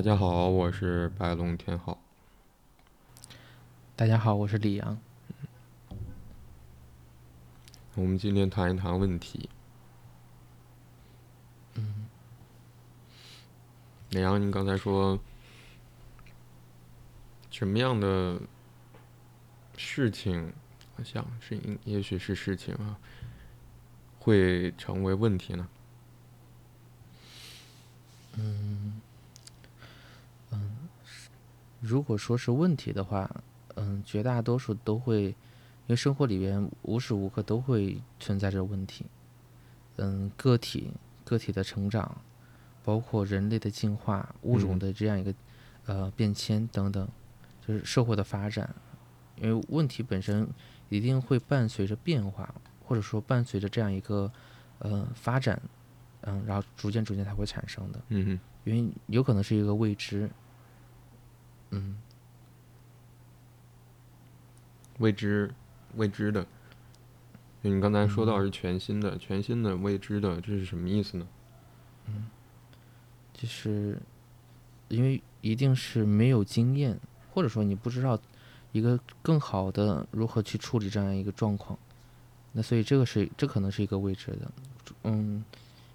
大家好，我是白龙天浩。大家好，我是李阳。我们今天谈一谈问题。嗯，李阳，您刚才说什么样的事情，我想是应，也许是事情啊，会成为问题呢？嗯，嗯，如果说是问题的话，嗯，绝大多数都会，因为生活里边无时无刻都会存在着问题。嗯，个体个体的成长，包括人类的进化、物种的这样一个呃变迁等等，就是社会的发展，因为问题本身一定会伴随着变化，或者说伴随着这样一个呃发展。嗯，然后逐渐逐渐才会产生的。嗯哼，因为有可能是一个未知。嗯，未知，未知的。你刚才说到是全新的，全新的未知的，这是什么意思呢？嗯，就是因为一定是没有经验，或者说你不知道一个更好的如何去处理这样一个状况，那所以这个是这可能是一个未知的。嗯。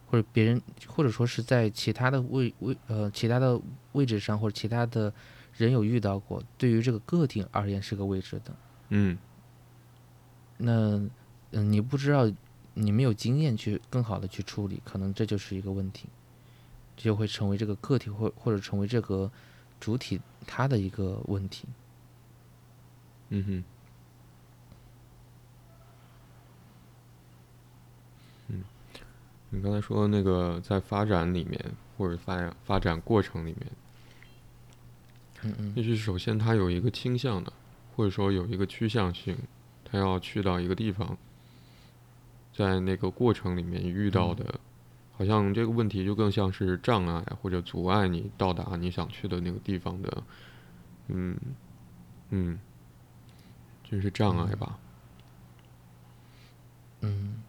或者别人，或者说是在其他的位位呃其他的位置上，或者其他的人有遇到过，对于这个个体而言是个未知的。嗯。那嗯，你不知道，你没有经验去更好的去处理，可能这就是一个问题，就会成为这个个体或或者成为这个主体它的一个问题。嗯哼。你刚才说那个在发展里面，或者发展发展过程里面，嗯嗯，也许首先它有一个倾向的，或者说有一个趋向性，它要去到一个地方，在那个过程里面遇到的，好像这个问题就更像是障碍或者阻碍你到达你想去的那个地方的，嗯嗯，就是障碍吧，嗯。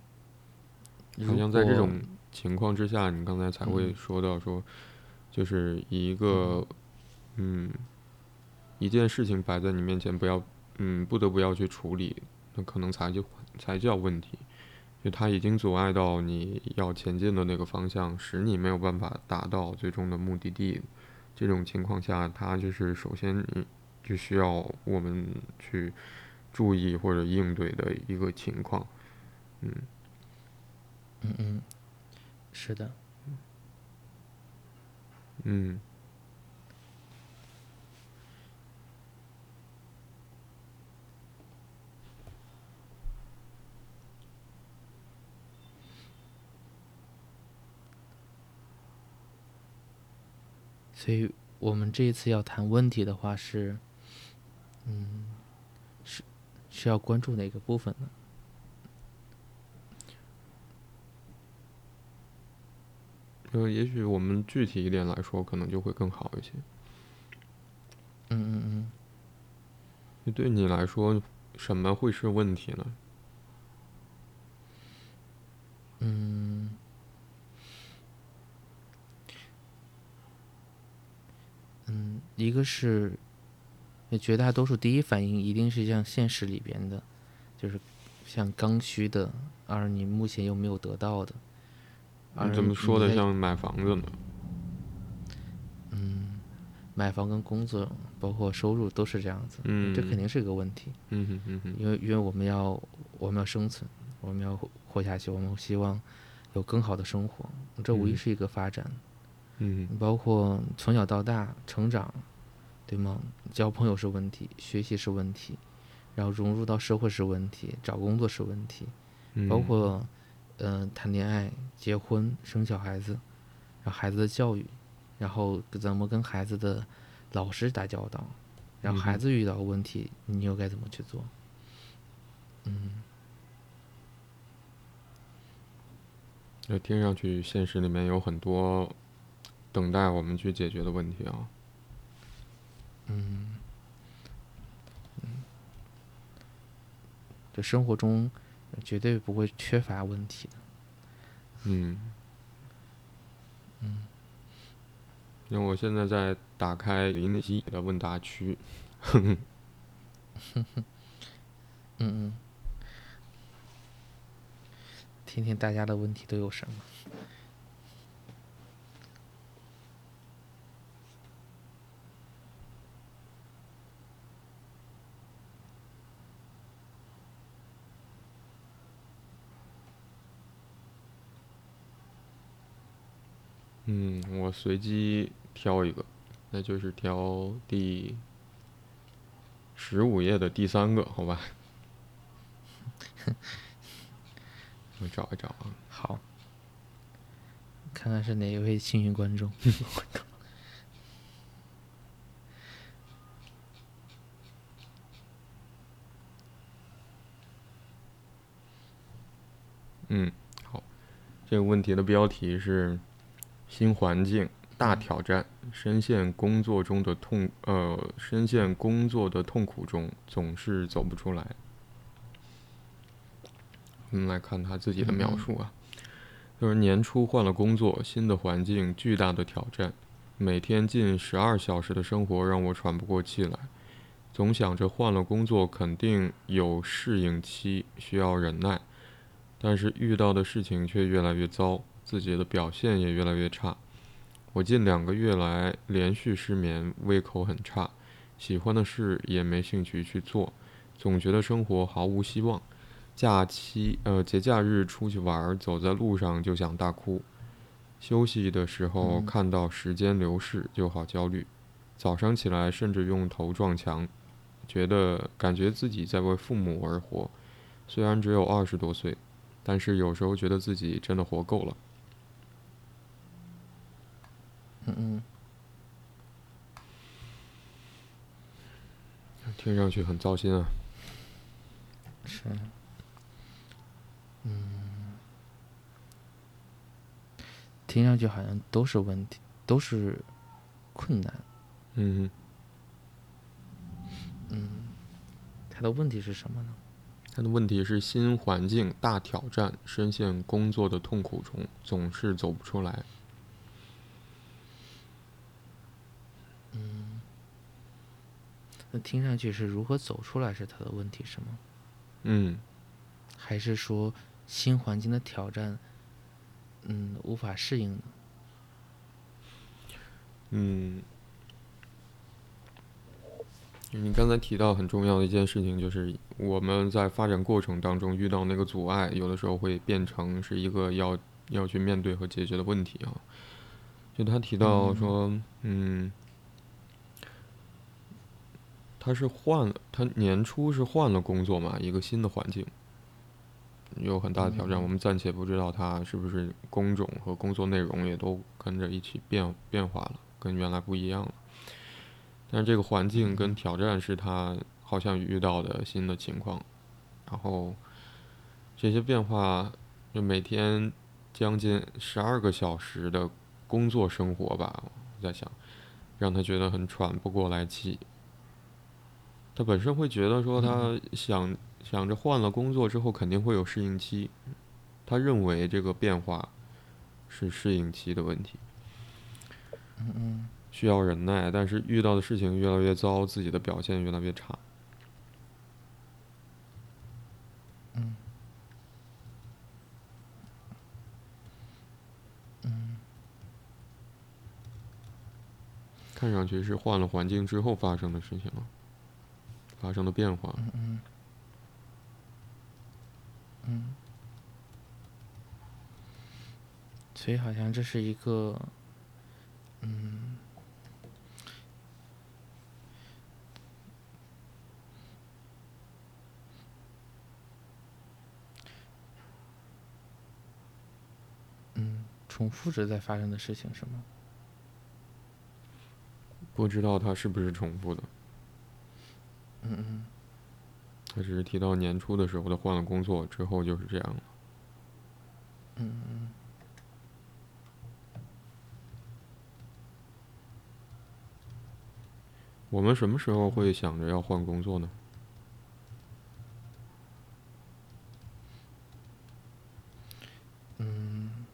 好像在这种情况之下，你刚才才会说到说，就是一个，嗯，一件事情摆在你面前，不要，嗯，不得不要去处理，那可能才就才叫问题，就它已经阻碍到你要前进的那个方向，使你没有办法达到最终的目的地。这种情况下，它就是首先你就需要我们去注意或者应对的一个情况，嗯。嗯嗯，是的。嗯。所以我们这一次要谈问题的话是，嗯，是是要关注哪个部分呢？呃，也许我们具体一点来说，可能就会更好一些。嗯嗯嗯。那对你来说，什么会是问题呢？嗯。嗯，一个是，绝大多数第一反应一定是像现实里边的，就是像刚需的，而你目前又没有得到的。你怎么说的像买房子呢？嗯，买房跟工作，包括收入都是这样子。嗯，这肯定是一个问题。嗯哼嗯哼。因为因为我们要我们要生存，我们要活下去，我们希望有更好的生活，这无疑是一个发展。嗯。包括从小到大成长，对吗？交朋友是问题，学习是问题，然后融入到社会是问题，找工作是问题，包括。嗯，谈恋爱、结婚、生小孩子，然后孩子的教育，然后怎么跟孩子的老师打交道，然后孩子遇到问题，你又该怎么去做？嗯，那听上去现实里面有很多等待我们去解决的问题啊。嗯，嗯，这生活中。绝对不会缺乏问题的。嗯，嗯，因为我现在在打开林夕的问答区。哼哼嗯嗯，听听大家的问题都有什么。嗯，我随机挑一个，那就是挑第十五页的第三个，好吧？我找一找啊。好，看看是哪一位幸运观众。嗯，好，这个问题的标题是。新环境大挑战，深陷工作中的痛，呃，深陷工作的痛苦中，总是走不出来。我们来看他自己的描述啊，就是年初换了工作，新的环境，巨大的挑战，每天近十二小时的生活让我喘不过气来，总想着换了工作肯定有适应期，需要忍耐，但是遇到的事情却越来越糟。自己的表现也越来越差，我近两个月来连续失眠，胃口很差，喜欢的事也没兴趣去做，总觉得生活毫无希望。假期呃节假日出去玩，走在路上就想大哭，休息的时候看到时间流逝就好焦虑，早上起来甚至用头撞墙，觉得感觉自己在为父母而活，虽然只有二十多岁，但是有时候觉得自己真的活够了。嗯嗯，听上去很糟心啊。是。嗯，听上去好像都是问题，都是困难。嗯。嗯，他的问题是什么呢？他的问题是新环境大挑战，深陷工作的痛苦中，总是走不出来。听上去是如何走出来是他的问题是吗？嗯，还是说新环境的挑战，嗯，无法适应呢？嗯，你刚才提到很重要的一件事情，就是我们在发展过程当中遇到那个阻碍，有的时候会变成是一个要要去面对和解决的问题啊。就他提到说，嗯。他是换了，他年初是换了工作嘛，一个新的环境，有很大的挑战。我们暂且不知道他是不是工种和工作内容也都跟着一起变变化了，跟原来不一样了。但是这个环境跟挑战是他好像遇到的新的情况，然后这些变化就每天将近十二个小时的工作生活吧，我在想，让他觉得很喘不过来气。他本身会觉得说，他想想着换了工作之后肯定会有适应期，他认为这个变化是适应期的问题，嗯嗯，需要忍耐，但是遇到的事情越来越糟，自己的表现越来越差，嗯，嗯，看上去是换了环境之后发生的事情了。发生的变化。嗯嗯。嗯。所以好像这是一个，嗯，嗯，重复着在发生的事情是吗？不知道它是不是重复的。嗯嗯，他只是提到年初的时候他换了工作之后就是这样了。嗯。嗯。我们什么时候会想着要换工作呢？嗯。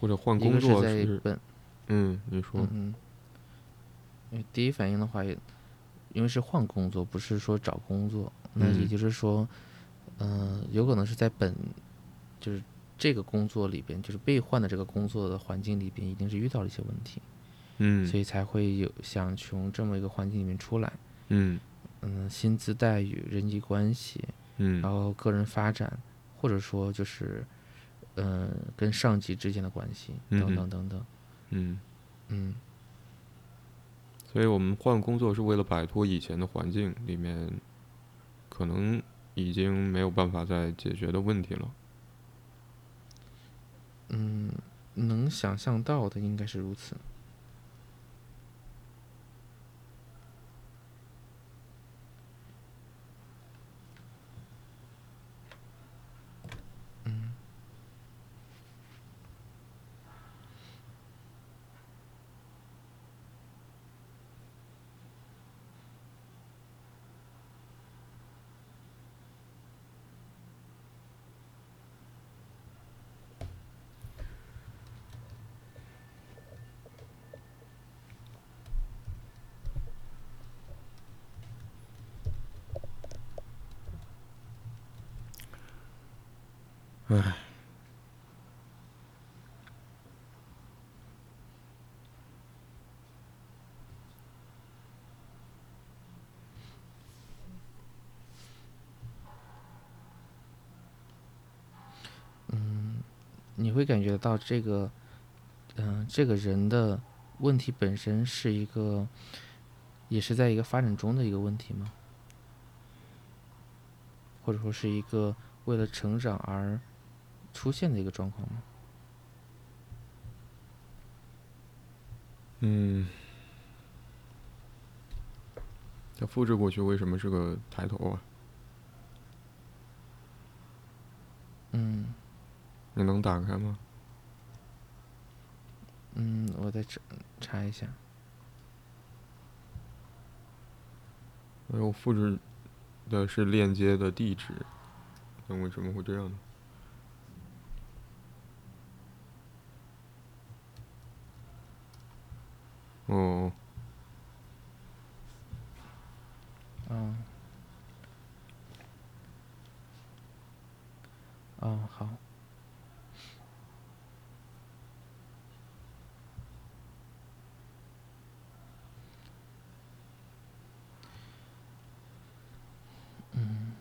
或者换工作是？本。嗯，你说。嗯。第一反应的话，也因为是换工作，不是说找工作，那也嗯。就是说，嗯、有可能是在本就是这个工作里边，就是被换的这个工作的环境里边，一定是遇到了一些问题，嗯。所以才会有想从这么一个环境里面出来。嗯。嗯，薪资待遇、人际关系，嗯。然后个人发展，或者说就是，嗯、跟上级之间的关系等等等等。嗯，嗯所以我们换工作是为了摆脱以前的环境里面可能已经没有办法再解决的问题了。嗯，能想象到的应该是如此。嗯你会感觉到这个，嗯、这个人的问题本身是一个，也是在一个发展中的一个问题吗？或者说是一个为了成长而出现的一个状况吗？嗯，它复制过去为什么是个抬头啊？嗯你能打开吗？嗯，我再查查一下。哎，我复制的是链接的地址，那为什么会这样呢？哦，嗯。哦，好。嗯，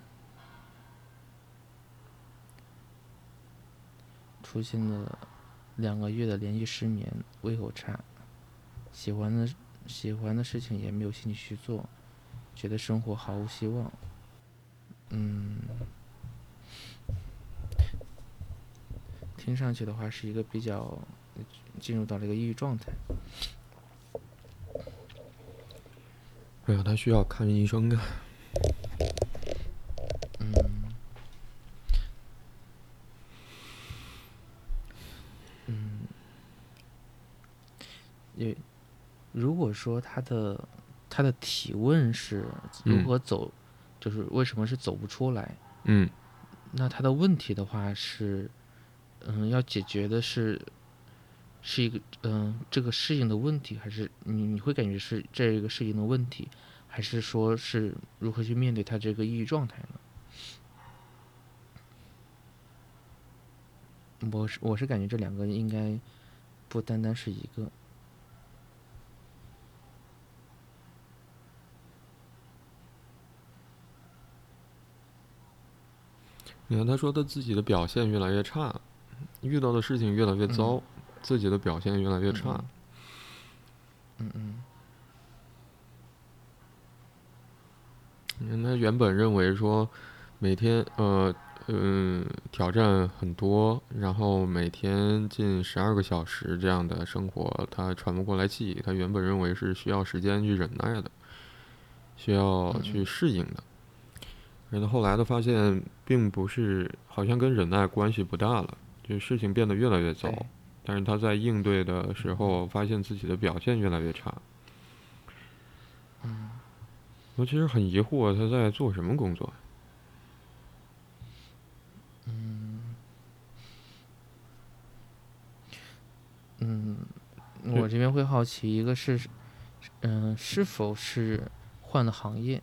出现了两个月的连续失眠，胃口差，喜欢的喜欢的事情也没有兴趣去做，觉得生活毫无希望。嗯，听上去的话是一个比较进入到了一个抑郁状态。哎呀，他需要看医生啊。也如果说他的他的提问是如嗯何走，就是为什么是走不出来，嗯那他的问题的话是，嗯，要解决的是，是一个嗯这个适应的问题，还是你你会感觉是这个适应的问题，还是说是如何去面对他这个抑郁状态呢？我是我是感觉这两个应该不单单是一个，你看，他说他自己的表现越来越差，遇到的事情越来越糟，自己的表现越来越差。嗯嗯你看，他原本认为说，每天呃嗯挑战很多，然后每天近十二个小时这样的生活，他喘不过来气。他原本认为是需要时间去忍耐的，需要去适应的。然后后来他发现，并不是，好像跟忍耐关系不大了，就事情变得越来越糟。但是他在应对的时候，发现自己的表现越来越差。嗯我其实很疑惑，他在做什么工作？嗯嗯，我这边会好奇，一个是嗯，是否是换了行业？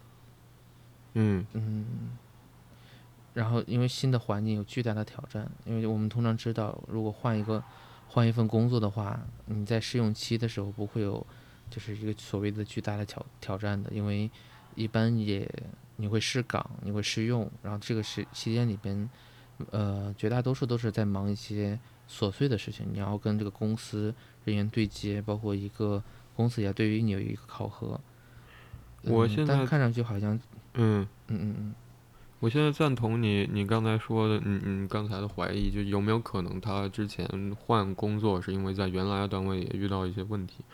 嗯嗯，然后因为新的环境有巨大的挑战，因为我们通常知道，如果换一个换一份工作的话，你在试用期的时候不会有就是一个所谓的巨大的挑挑战的，因为一般也你会试岗，你会试用，然后这个时期间里边，呃，绝大多数都是在忙一些琐碎的事情，你要跟这个公司人员对接，包括一个公司也要对于你有一个考核。嗯我现在但看上去好像，嗯，嗯嗯嗯。我现在赞同你你刚才说的，你你刚才的怀疑，就有没有可能他之前换工作是因为在原来的单位也遇到一些问题？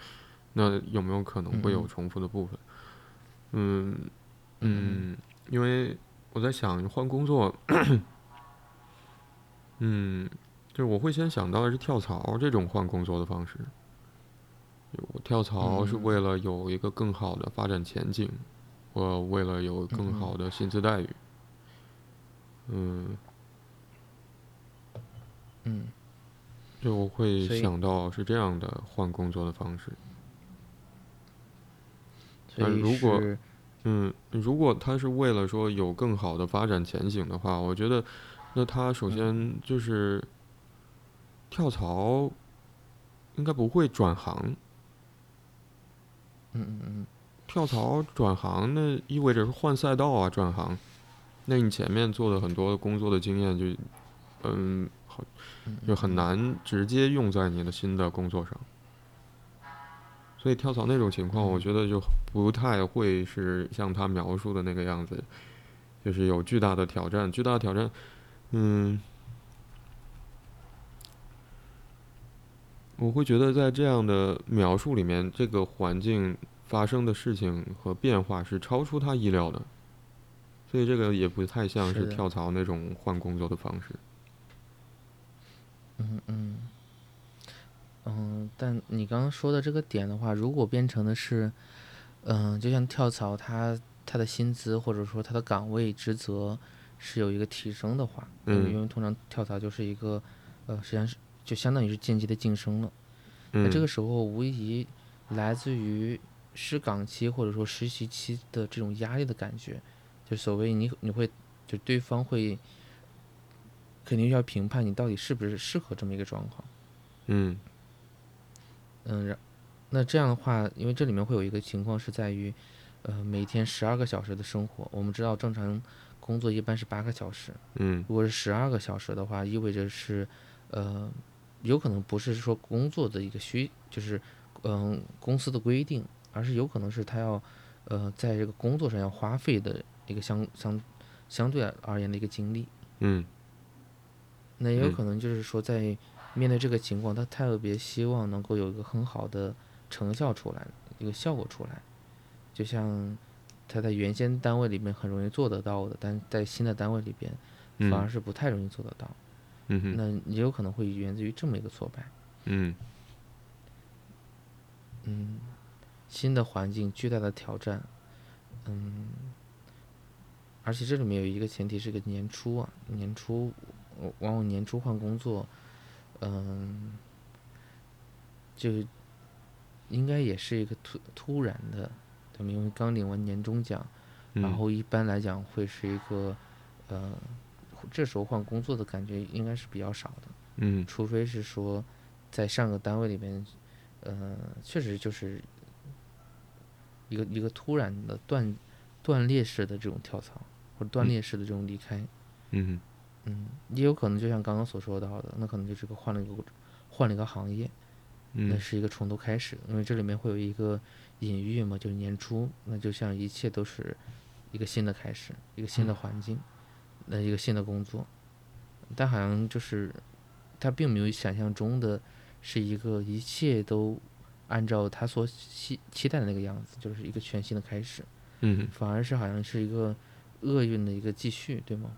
那有没有可能会有嗯重复的部分？嗯嗯嗯，因为我在想换工作，嗯，就是我会先想到的是跳槽这种换工作的方式。我跳槽是嗯为了有一个更好的发展前景，我为了有更嗯好的薪资待遇。嗯，嗯就我会想到是这样的换工作的方式。但如果嗯，如果他是为了说有更好的发展前景的话，我觉得，那他首先就是跳槽，应该不会转行。嗯嗯嗯跳槽转行，那意味着是换赛道啊，转行。那你前面做的很多工作的经验就，嗯，就很难直接用在你的新的工作上。所以跳槽那种情况，我嗯觉得就不太会是像他描述的那个样子，就是有巨大的挑战，巨大的挑战，嗯，我会觉得在这样的描述里面，这个环境发生的事情和变化是超出他意料的，所以这个也不太像是跳槽那种换工作的方式。嗯嗯。嗯，但你刚刚说的这个点的话，如果变成的是，嗯、就像跳槽，他他的薪资或者说他的岗位职责是有一个提升的话，嗯。因为通常跳槽就是一个，呃，实际上是就相当于是间接的晋升了。那嗯，这个时候无疑来自于试岗期或者说实习期的这种压力的感觉，就所谓你你会就对方会肯定要评判你到底是不是适合这么一个状况。嗯嗯，然那这样的话，因为这里面会有一个情况是在于，呃，每天十二个小时的生活，我们知道正常工作一般是八个小时，嗯如果是十二个小时的话，意味着是，呃，有可能不是说工作的一个需，就是嗯、公司的规定，而是有可能是他要，呃，在这个工作上要花费的一个相相相对而言的一个精力。嗯那也有嗯可能就是说，在面对这个情况，他特别希望能够有一个很好的成效出来，一个效果出来，就像他在原先单位里面很容易做得到的，但在新的单位里边反而嗯是不太容易做得到。嗯哼那也有可能会源自于这么一个挫败。嗯嗯，新的环境，巨大的挑战，嗯，而且这里面有一个前提是个年初啊，年初呃往往年初换工作，嗯，就应该也是一个突突然的，对吗？因为刚领完年终奖，然嗯后一般来讲会是一个，呃，这时候换工作的感觉应该是比较少的。嗯除非是说在上个单位里面，呃，确实就是一个一个突然的断断裂式的这种跳槽，或者断嗯。裂式的这种离开，嗯嗯，也有可能就像刚刚所说到的，那可能就是个换了一个换了一个行业，那嗯。是一个从头开始，因为这里面会有一个隐喻嘛，就是年初，那就像一切都是一个新的开始，一个新的环境，那一个新的工作，但好像就是他并没有想象中的是一个一切都按照他所期期待的那个样子，就是一个全新的开始，嗯反而是好像是一个厄运的一个继续，对吗？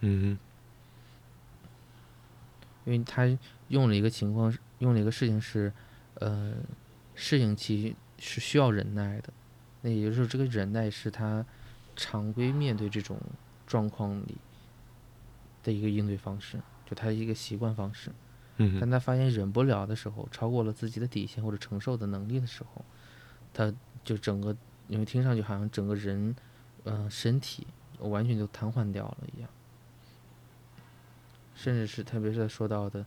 嗯因为他用了一个情况，用了一个事情是，呃，适应期是需要忍耐的，那也就是说，这个忍耐是他常规面对这种状况里的一个应对方式，就他一个习惯方式。嗯当他发现忍不了的时候，超过了自己的底线或者承受的能力的时候，他就整个，因为听上去好像整个人，嗯，身体完全就瘫痪掉了一样，甚至是特别是他说到的，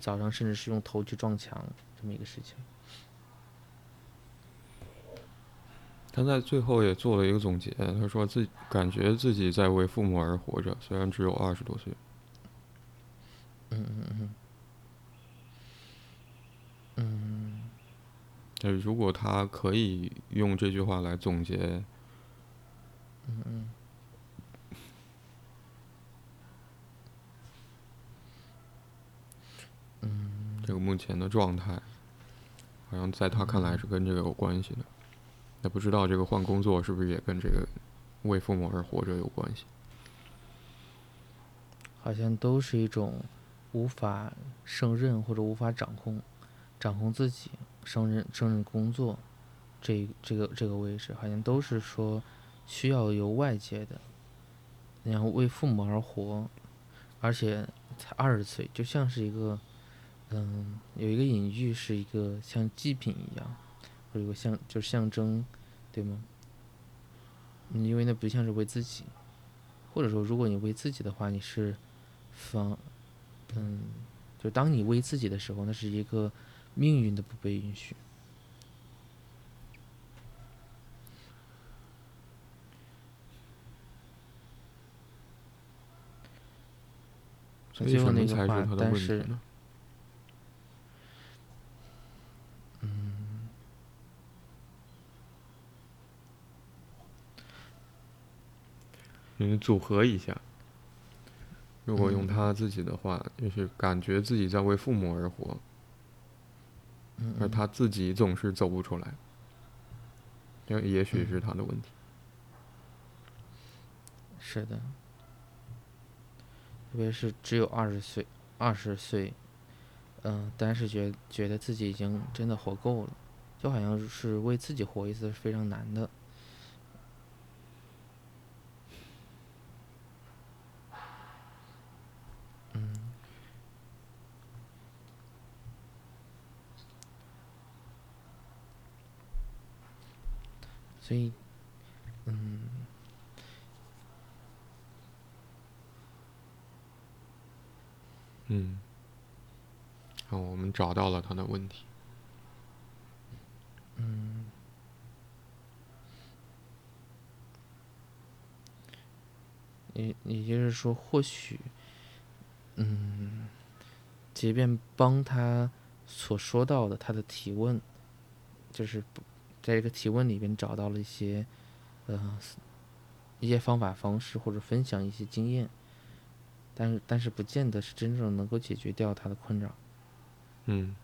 早上甚至是用头去撞墙这么一个事情。他在最后也做了一个总结，他说自己感觉自己在为父母而活着，虽然只有二十多岁。嗯嗯嗯。嗯。但如果他可以用这句话来总结，嗯嗯。嗯。这个目前的状态，好像在他看来是跟这个有关系的。也不知道这个换工作是不是也跟这个为父母而活着有关系？好像都是一种无法胜任或者无法掌控、掌控自己胜任胜任工作这这个这个位置，好像都是说需要由外界的，然后为父母而活，而且才二十岁，就像是一个嗯，有一个隐喻，是一个像祭品一样。有个象，就象征，对吗？因为那不像是为自己，或者说，如果你为自己的话，你是方，嗯，就当你为自己的时候，那是一个命运的不被允许。为什么才是他的问题呢？你组合一下，如果用他自己的话，就是感觉自己在为父母而活，而他自己总是走不出来，因为也许是他的问题。是的，特别是只有二十岁，二十岁，嗯，但是觉觉得自己已经真的活够了，就好像是为自己活一次是非常难的。所以，嗯，嗯，好，我们找到了他的问题。嗯，也也就是说，或许，嗯，即便帮他所说到的他的提问，就是。在这个提问里边找到了一些，呃，一些方法方式或者分享一些经验，但是但是不见得是真正能够解决掉他的困扰。嗯，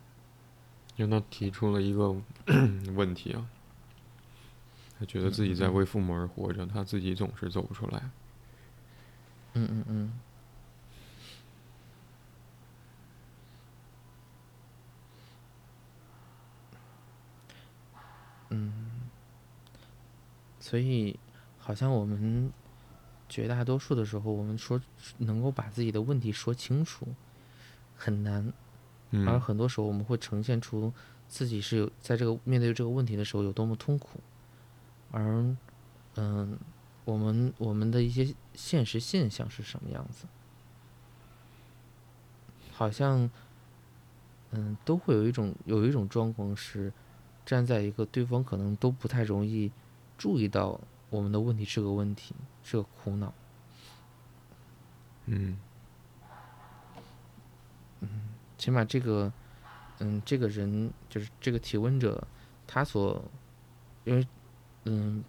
因为他提出了一个 问题啊，他觉得自己在为父母而活着，他自己总是走不出来。嗯嗯嗯。嗯，所以好像我们绝大多数的时候，我们说能够把自己的问题说清楚很难，而很多时候我们会呈现出自己是有在这个面对这个问题的时候有多么痛苦，而嗯，我们我们的一些现实现象是什么样子，好像嗯都会有一种有一种状况是。站在一个对方可能都不太容易注意到我们的问题是个问题，是个苦恼。嗯，嗯，起码这个，嗯，这个人就是这个提问者，他所，因为，嗯，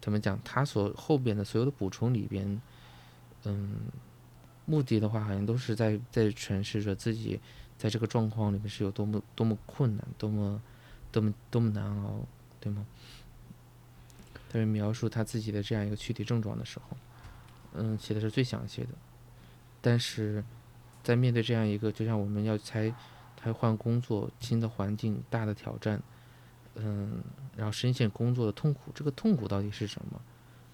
怎么讲？他所后边的所有的补充里边，嗯，目的的话好像都是在在诠释着自己在这个状况里面是有多么多么困难，多么。多么多么难熬，对吗？特别描述他自己的这样一个躯体症状的时候，嗯，写的是最详细的。但是，在面对这样一个，就像我们要才才换工作、新的环境、大的挑战，嗯，然后深陷工作的痛苦，这个痛苦到底是什么？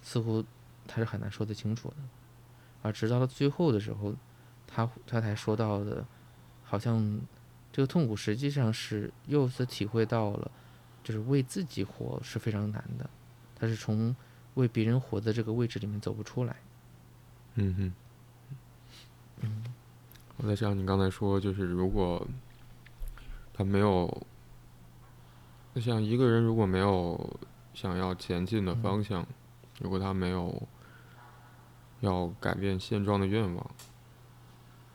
似乎他是很难说得清楚的。而直到了最后的时候，他他才说到的，好像。这个痛苦实际上是又次体会到了，就是为自己活是非常难的，他是从为别人活的这个位置里面走不出来。嗯哼。嗯，我在想，你刚才说，就是如果他没有，像一个人如果没有想要前进的方向，如果他没有要改变现状的愿望，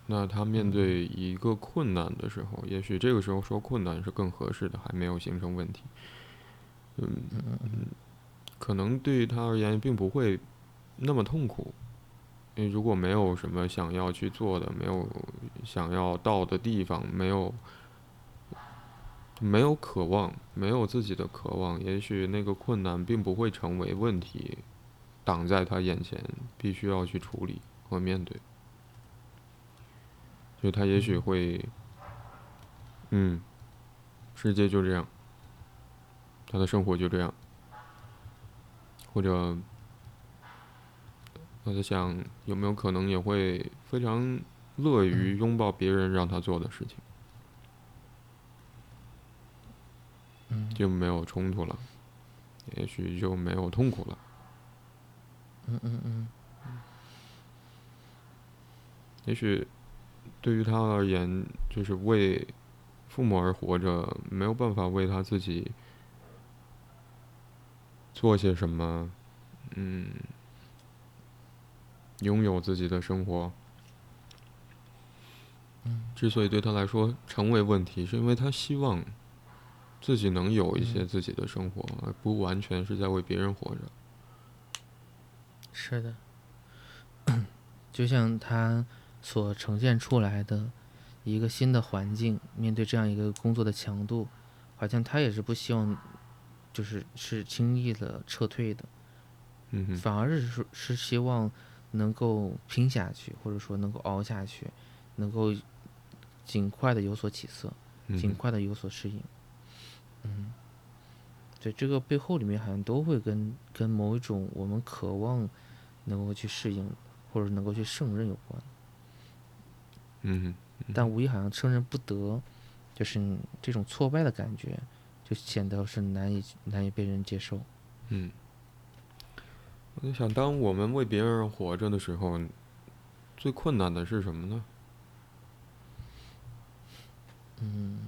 那他面对一个困难的时候，也许这个时候说困难是更合适的，还没有形成问题。嗯嗯，可能对于他而言，并不会那么痛苦。因为如果没有什么想要去做的，没有想要到的地方，没有没有渴望，没有自己的渴望，也许那个困难并不会成为问题，挡在他眼前，必须要去处理和面对。就他也许会，嗯，世界就这样，他的生活就这样，或者。我在想，有没有可能也会非常乐于拥抱别人让他做的事情，就没有冲突了，也许就没有痛苦了。嗯嗯嗯。也许对于他而言，就是为父母而活着，没有办法为他自己做些什么，嗯。拥有自己的生活，之所以对他来说成为问题，是因为他希望自己能有一些自己的生活，而不完全是在为别人活着。是的，就像他所呈现出来的一个新的环境，面对这样一个工作的强度，好像他也是不希望，就是是轻易的撤退的，嗯反而是说是希望。能够拼下去，或者说能够熬下去，能够尽快的有所起色，尽快的有所适应。嗯，对，这个背后里面好像都会跟跟某一种我们渴望能够去适应，或者能够去胜任有关。嗯，但无疑好像胜任不得，就是这种挫败的感觉，就显得是难以难以被人接受。嗯。我在想，当我们为别人活着的时候，最困难的是什么呢？嗯，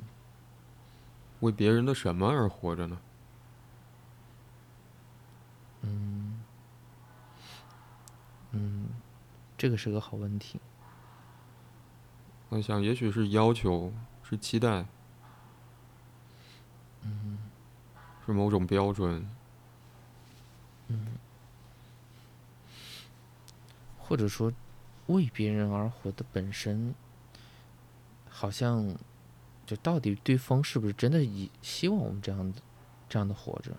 为别人的什么而活着呢？嗯，嗯，这个是个好问题。我想，也许是要求，是期待，嗯，是某种标准，嗯。或者说，为别人而活的本身，好像，就到底对方是不是真的以希望我们这样的这样的活着？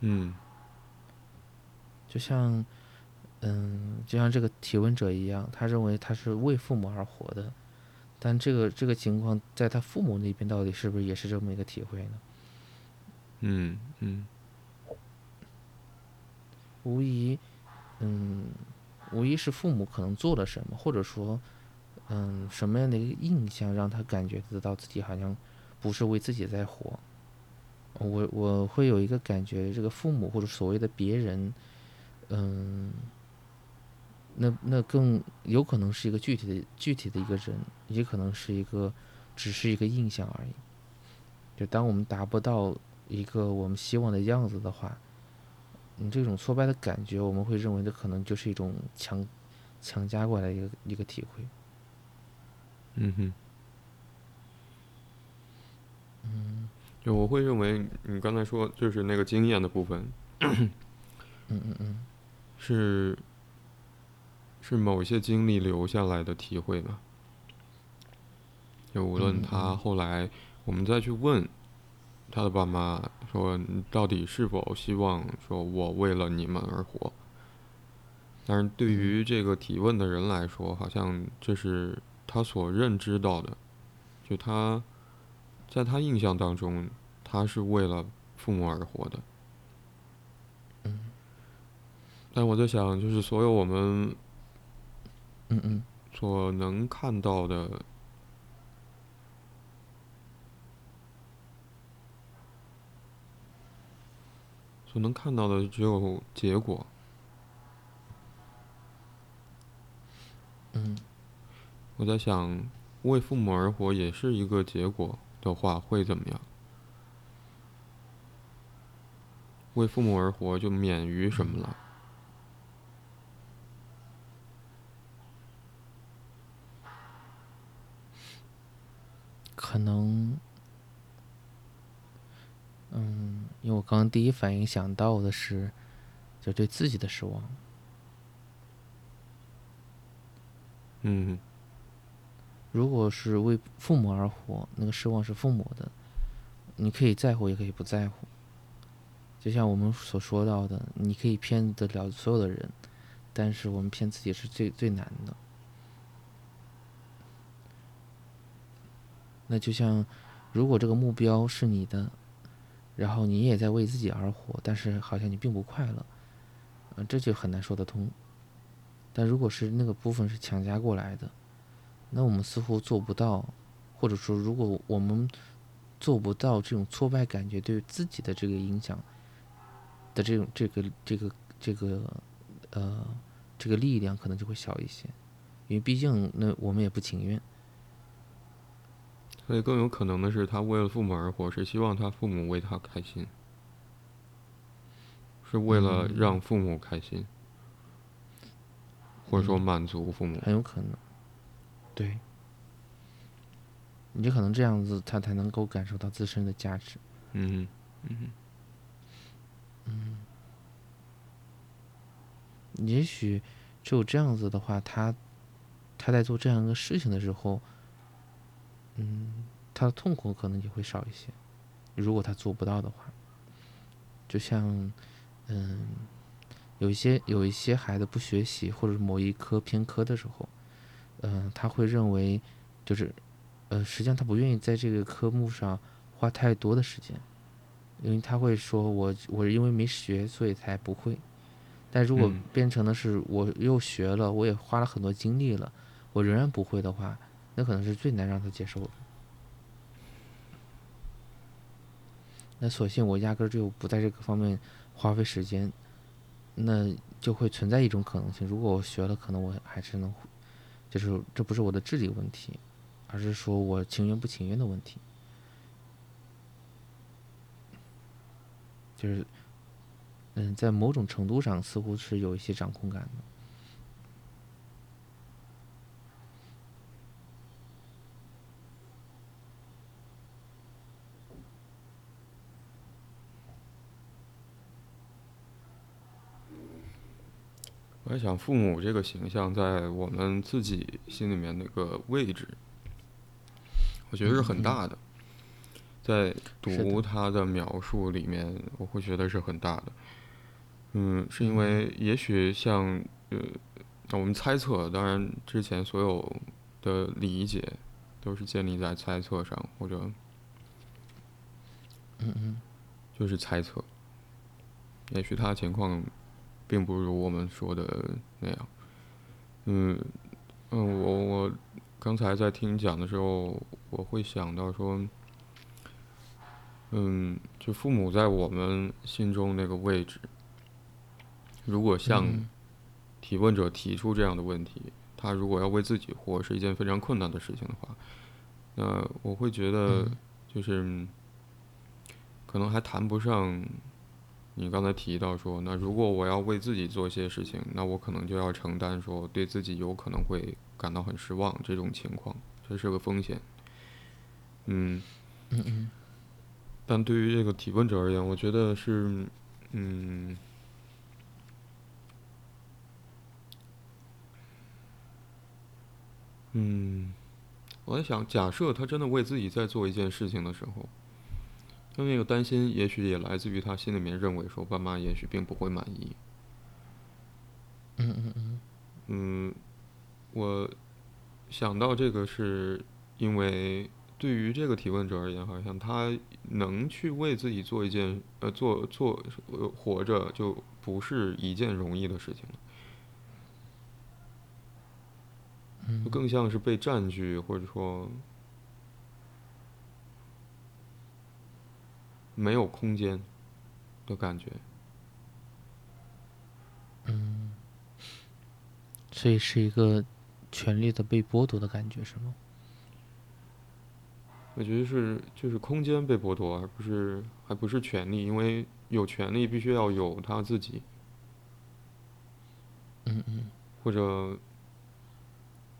嗯，就像，嗯，就像这个提问者一样，他认为他是为父母而活的，但这个这个情况在他父母那边到底是不是也是这么一个体会呢？嗯嗯。无疑，嗯，无疑是父母可能做了什么，或者说，嗯，什么样的一个印象让他感觉得到自己好像不是为自己在活。我我会有一个感觉，这个父母或者所谓的别人，嗯，那那更有可能是一个具体的具体的一个人，也可能是一个只是一个印象而已。就当我们达不到一个我们希望的样子的话。你这种挫败的感觉，我们会认为这可能就是一种强强加过来一个一个体会。嗯哼，嗯，就我会认为你刚才说就是那个经验的部分，嗯嗯嗯，是是某些经历留下来的体会吧。就无论他后来，我们再去问。他的爸妈说：“你到底是否希望说我为了你们而活？”但是对于这个提问的人来说，好像这是他所认知到的，就他在他印象当中，他是为了父母而活的。嗯。但我在想，就是所有我们，嗯嗯。所能看到的所能看到的只有结果。嗯。我在想为父母而活也是一个结果的话会怎么样？为父母而活就免于什么了？可能，嗯，因为我刚刚第一反应想到的是，就对自己的失望。嗯，如果是为父母而活，那个失望是父母的，你可以在乎，也可以不在乎。就像我们所说到的，你可以骗得了所有的人，但是我们骗自己是最最难的。那就像，如果这个目标是你的，然后你也在为自己而活，但是好像你并不快乐，嗯，这就很难说得通。但如果是那个部分是强加过来的，那我们似乎做不到，或者说，如果我们做不到这种挫败感觉对自己的这个影响的这种这个这个这个呃这个力量，可能就会小一些，因为毕竟那我们也不情愿。所以更有可能的是，他为了父母而活，是希望他父母为他开心，是为了让父母开心，或者说满足父母。很有可能，对，你就可能这样子，他才能够感受到自身的价值。嗯嗯嗯，也许只有这样子的话，他他在做这样一个事情的时候。嗯，他的痛苦可能就会少一些。如果他做不到的话，就像，嗯，有一些有一些孩子不学习或者某一科偏科的时候，嗯，他会认为，就是，呃，实际上他不愿意在这个科目上花太多的时间，因为他会说，我我因为没学，所以才不会。但如果变成的是我又学了，我也花了很多精力了，我仍然不会的话。那可能是最难让他接受的。那索性我压根儿就不在这个方面花费时间，那就会存在一种可能性：如果我学了，可能我还是能，就是这不是我的智力问题，而是说我情愿不情愿的问题。就是，嗯，在某种程度上似乎是有一些掌控感的。我在想，父母这个形象在我们自己心里面那个位置，我觉得是很大的。在读他的描述里面，我会觉得是很大的。嗯，是因为也许像呃，我们猜测，当然之前所有的理解都是建立在猜测上，或者嗯嗯，就是猜测。也许他情况。并不如我们说的那样，嗯，嗯，我我刚才在听讲的时候，我会想到说，嗯，就父母在我们心中那个位置，如果像提问者提出这样的问题，他如果要为自己活是一件非常困难的事情的话，那我会觉得就是可能还谈不上。你刚才提到说，那如果我要为自己做一些事情，那我可能就要承担说对自己有可能会感到很失望这种情况，这是个风险。嗯嗯嗯。但对于这个提问者而言，我觉得是，嗯，嗯，我在想，假设他真的为自己在做一件事情的时候。他那个担心，也许也来自于他心里面认为说，爸妈也许并不会满意。嗯嗯嗯。嗯，我想到这个是因为对于这个提问者而言，好像他能去为自己做一件呃做做呃活着，就不是一件容易的事情了。更像是被占据，或者说。没有空间的感觉。嗯。所以是一个权利的被剥夺的感觉，是吗？我觉得是，就是空间被剥夺，而不是，还不是权利，因为有权利必须要有他自己。嗯嗯。或者。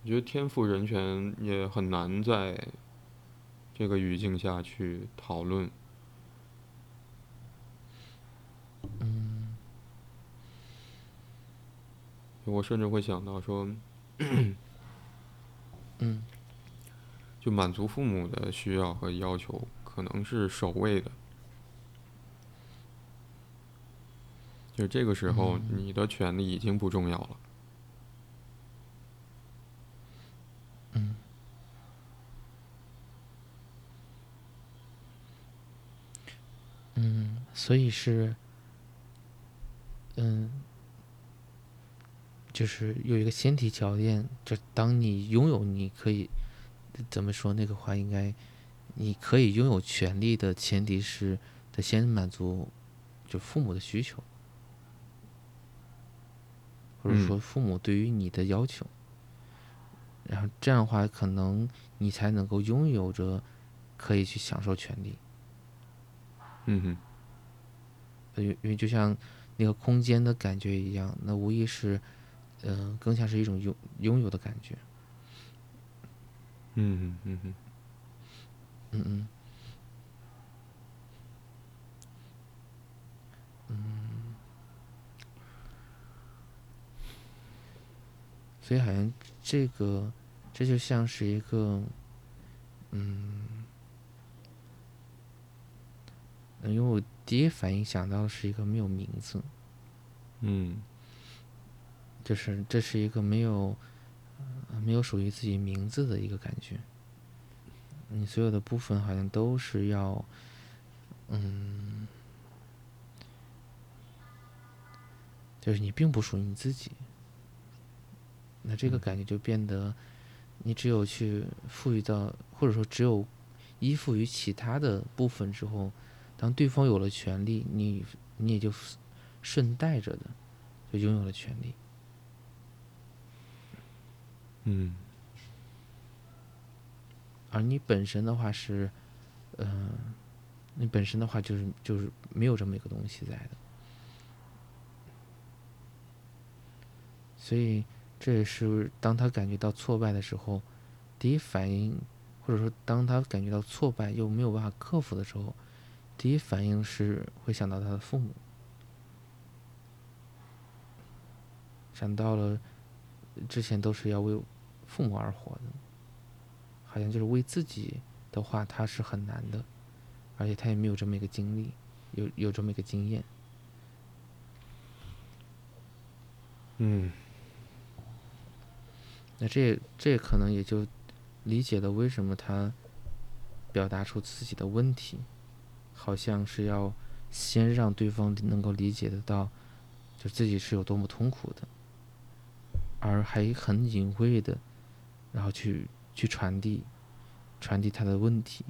我觉得天赋人权也很难在这个语境下去讨论。嗯。我甚至会想到说，嗯。就满足父母的需要和要求，可能是首位的。就这个时候，你的权利已经不重要了。嗯。嗯，所以是，嗯，就是有一个先提条件，就当你拥有，你可以。怎么说那个话？应该，你可以拥有权利的前提是得先满足就父母的需求，或者说父母对于你的要求，然后这样的话，可能你才能够拥有着可以去享受权利。嗯哼。因为因为就像那个空间的感觉一样，那无疑是，嗯，更像是一种拥拥有的感觉。嗯嗯嗯。嗯嗯。嗯，所以好像这个，这就像是一个，嗯，因为我第一反应想到的是一个没有名字，嗯，就是这是一个没有。没有属于自己名字的一个感觉，你所有的部分好像都是要，嗯，就是你并不属于你自己，那这个感觉就变得，你只有去赋予到，或者说只有依附于其他的部分之后，当对方有了权利，你你也就顺带着的就拥有了权利。嗯，而你本身的话是，嗯，你本身的话就是就是没有这么一个东西在的，所以这也是当他感觉到挫败的时候，第一反应，或者说当他感觉到挫败又没有办法克服的时候，第一反应是会想到他的父母，想到了之前都是要为。父母而活的，好像就是为自己的话，他是很难的，而且他也没有这么一个经历，有有这么一个经验。嗯，那这这可能也就理解了为什么他表达出自己的问题，好像是要先让对方能够理解得到，就自己是有多么痛苦的，而还很隐晦的。然后去去传递，传递他的问题，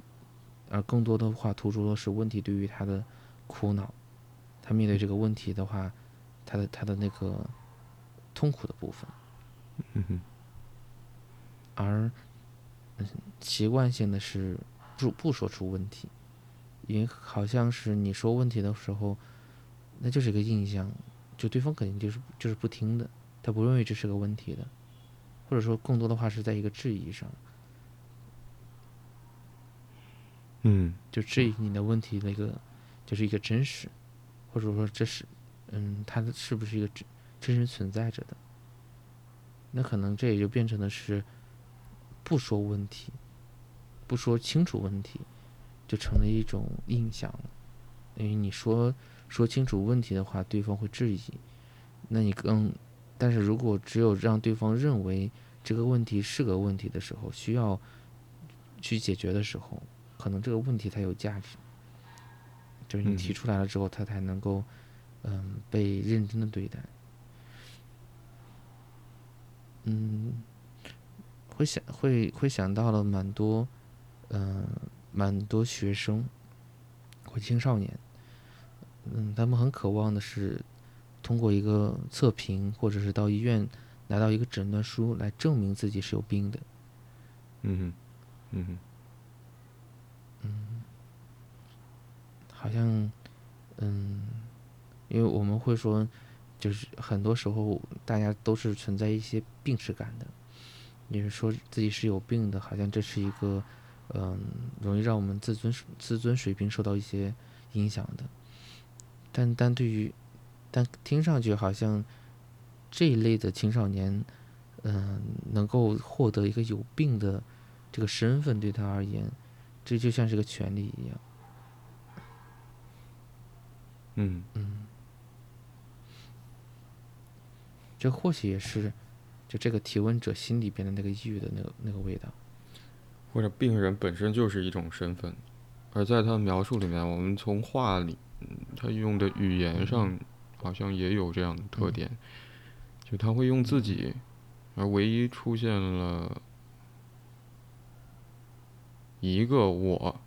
而更多的话突出的是问题对于他的苦恼，他面对这个问题的话，他的他的那个痛苦的部分，而习惯性的是不不说出问题，因为好像是你说问题的时候，那就是一个印象，就对方肯定就是就是不听的，他不认为这是个问题的。或者说，更多的话是在一个质疑上，嗯，就质疑你的问题那个，就是一个真实，或者说这是，嗯，它是不是一个真真实存在着的？那可能这也就变成的是，不说问题，不说清楚问题，就成了一种印象了。因为你说说清楚问题的话，对方会质疑，那你更。但是如果只有让对方认为这个问题是个问题的时候，需要去解决的时候，可能这个问题才有价值。就是你提出来了之后，他才能够嗯被认真的对待。嗯，会想会会想到了蛮多嗯蛮多学生或青少年，嗯，他们很渴望的是。通过一个测评，或者是到医院拿到一个诊断书来证明自己是有病的。嗯哼，嗯哼，嗯，好像，嗯，因为我们会说，就是很多时候大家都是存在一些病耻感的，也是说自己是有病的，好像这是一个，嗯，容易让我们自尊自尊水平受到一些影响的。但但对于，但听上去好像这一类的青少年，嗯，能够获得一个有病的这个身份，对他而言，这就像是个权利一样。嗯嗯，这或许也是就这个提问者心里边的那个抑郁的那个那个味道。或者病人本身就是一种身份，而在他的描述里面，我们从话里。他用的语言上好像也有这样的特点，就他会用自己，而唯一出现了一个我，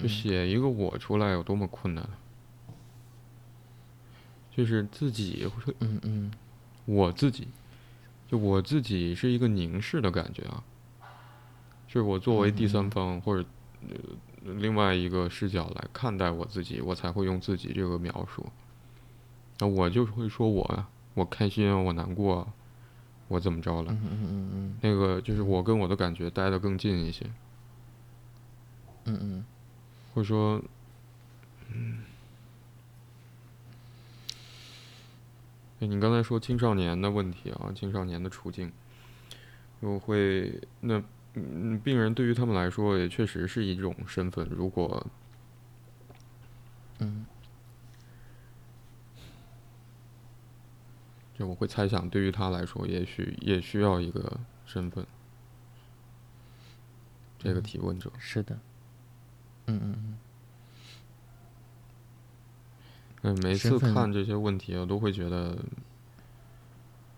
就写一个我出来有多么困难，就是自己会，嗯嗯，我自己，就我自己是一个凝视的感觉啊，就是我作为第三方或者呃。另外一个视角来看待我自己，我才会用自己这个描述。那我就会说我呀，我开心，我难过，我怎么着了？嗯嗯嗯嗯。那个就是我跟我的感觉待得更近一些。嗯嗯。或者说，嗯，你刚才说青少年的问题啊，青少年的处境，我会那。嗯，病人对于他们来说也确实是一种身份。如果，嗯，就我会猜想，对于他来说，也许也需要一个身份。这个提问者是的，嗯嗯嗯。嗯，每次看这些问题，我都会觉得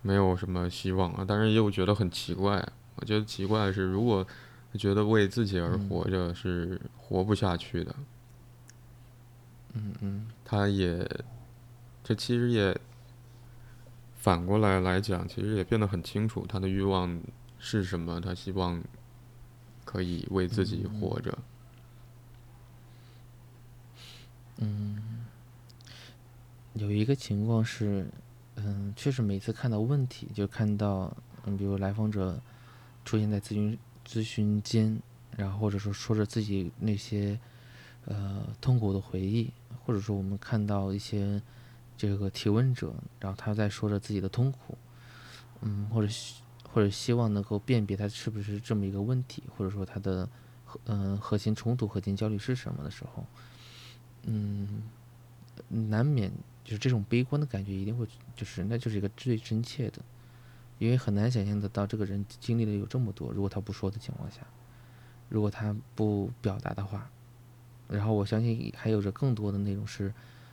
没有什么希望啊，但是又觉得很奇怪。我觉得奇怪的是，如果觉得为自己而活着是活不下去的，嗯嗯，他也，这其实也反过来来讲，其实也变得很清楚他的欲望是什么，他希望可以为自己活着。嗯，有一个情况是，嗯，确实每次看到问题，就看到，嗯，比如来访者。出现在咨询咨询间，然后或者说说着自己那些呃痛苦的回忆，或者说我们看到一些这个提问者，然后他在说着自己的痛苦，嗯，或者或者希望能够辨别他是不是这么一个问题，或者说他的核嗯核心冲突、核心焦虑是什么的时候，嗯，难免就是这种悲观的感觉一定会就是那就是一个最真切的。因为很难想象得到这个人经历了有这么多，如果他不说的情况下，如果他不表达的话，然后我相信还有着更多的内容是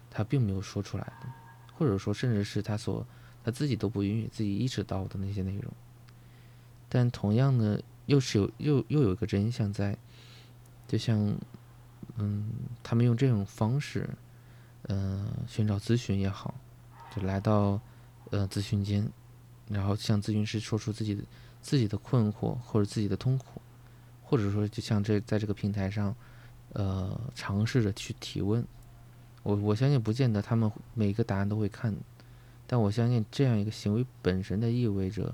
他并没有说出来的，或者说甚至是他所他自己都不允许自己意识到的那些内容。但同样呢，又是有又又有一个真相在，就像嗯，他们用这种方式，嗯，寻找咨询也好，就来到呃咨询间。然后向咨询师说出自己的自己的困惑或者自己的痛苦，或者说就像这在这个平台上，呃，尝试着去提问。我我相信不见得他们每一个答案都会看，但我相信这样一个行为本身的意味着，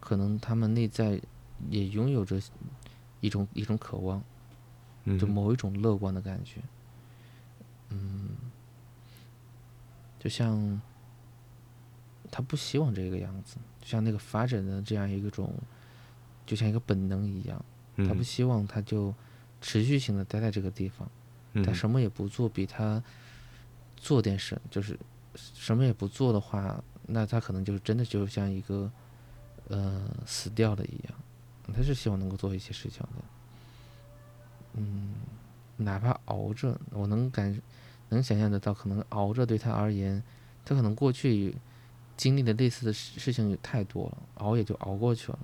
可能他们内在也拥有着一种一种渴望，就某一种乐观的感觉。嗯，就像。他不希望这个样子，就像那个发展的这样一个种，就像一个本能一样。他不希望他就持续性的待在这个地方，他什么也不做，比他做点什就是什么也不做的话，那他可能就真的就像一个呃死掉了一样。他是希望能够做一些事情的，嗯，哪怕熬着，我能感能想象得到，可能熬着对他而言，他可能过去。经历的类似的事事情也太多了，熬也就熬过去了。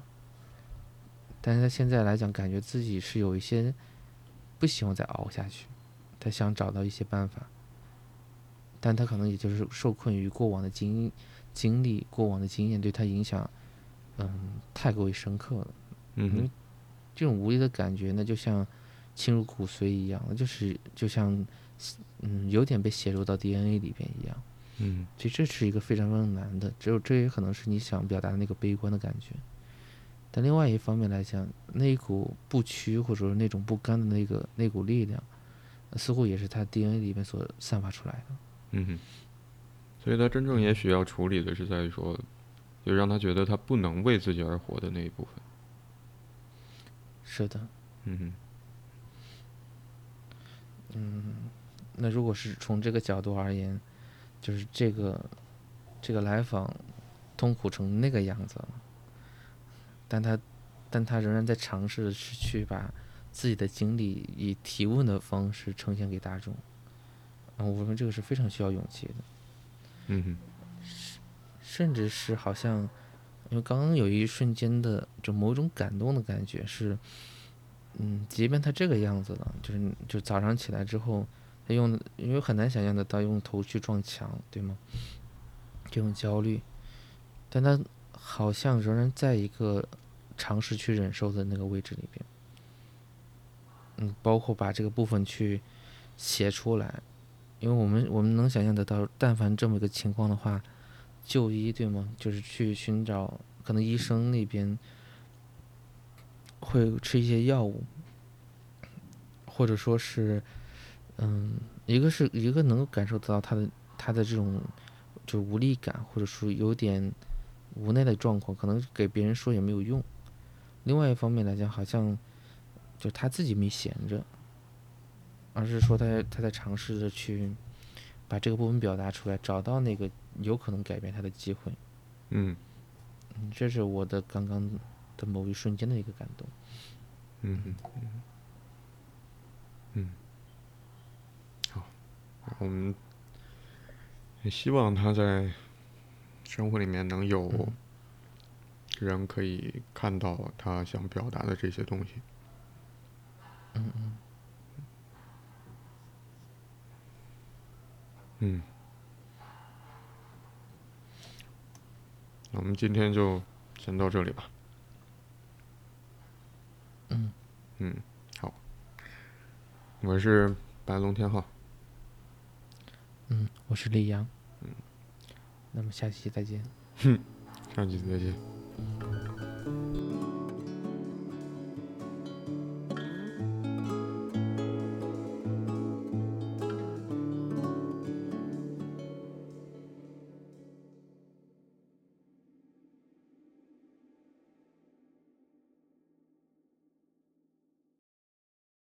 但是他现在来讲，感觉自己是有一些不希望再熬下去，他想找到一些办法，但他可能也就是受困于过往的经经历、过往的经验对他影响，嗯，太过于深刻了。嗯哼这种无力的感觉呢，就像侵入骨髓一样，就是就像嗯，有点被写入到 DNA 里边一样。嗯其实这是一个非常非常难的，只有这也可能是你想表达的那个悲观的感觉。但另外一方面来讲，那一股不屈或者说那种不甘的那个那股力量，似乎也是他 DNA 里面所散发出来的。嗯哼，所以他真正也许要处理的是在于说，就让他觉得他不能为自己而活的那一部分。是的，嗯哼那如果是从这个角度而言，就是这个这个来访痛苦成那个样子了，但他但他仍然在尝试的是去把自己的经历以提问的方式呈现给大众，啊，我认为这个是非常需要勇气的，嗯哼。甚至是好像，因为刚刚有一瞬间的就某种感动的感觉是，嗯，即便他这个样子了，就是就早上起来之后，用因为很难想象得到用头去撞墙，对吗？这种焦虑，但他好像仍然在一个尝试去忍受的那个位置里边，嗯，包括把这个部分去写出来，因为我们我们能想象得到，但凡这么一个情况的话，就医对吗？就是去寻找，可能医生那边会吃一些药物，或者说是，嗯，一个是一个能够感受得到他的他的这种就无力感，或者说有点无奈的状况，可能给别人说也没有用。另外一方面来讲，好像就他自己没闲着，而是说他他在尝试着去把这个部分表达出来，找到那个有可能改变他的机会。嗯嗯，这是我的刚刚的某一瞬间的一个感动。嗯嗯嗯嗯，好，我们也希望他在生活里面能有人可以看到他想表达的这些东西。嗯嗯，嗯，那我们今天就先到这里吧。嗯嗯，好，我是白龙天浩。嗯，我是李阳。嗯，那么下期再见。哼下期再见。